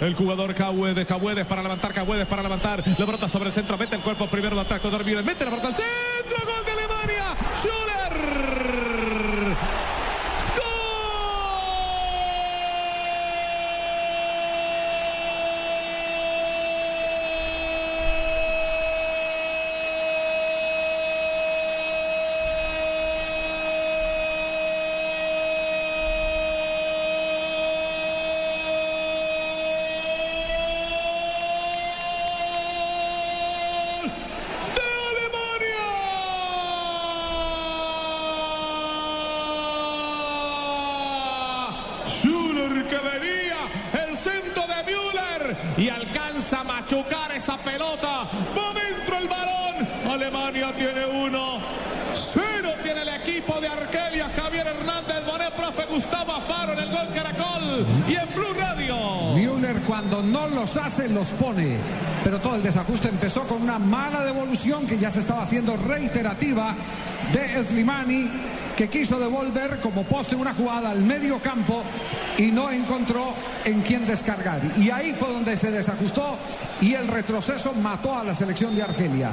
El jugador Cahuedes, Cahuedes para levantar, Cahuedes para levantar. La brota sobre el centro, mete el cuerpo primero, lo ataca Dormir, mete la brota al centro, gol de Alemania. Schuller que venía, el centro de Müller y alcanza a machucar esa pelota. Va dentro el balón. Alemania tiene uno. Cero tiene el equipo de Argelia. Javier Hernández, Bonet, profe Gustavo Afaro en el gol Caracol y en Blue Radio. Müller cuando no los hace los pone. Pero todo el desajuste empezó con una mala devolución que ya se estaba haciendo reiterativa de Slimani que quiso devolver como poste una jugada al medio campo y no encontró en quién descargar. Y ahí fue donde se desajustó y el retroceso mató a la selección de Argelia.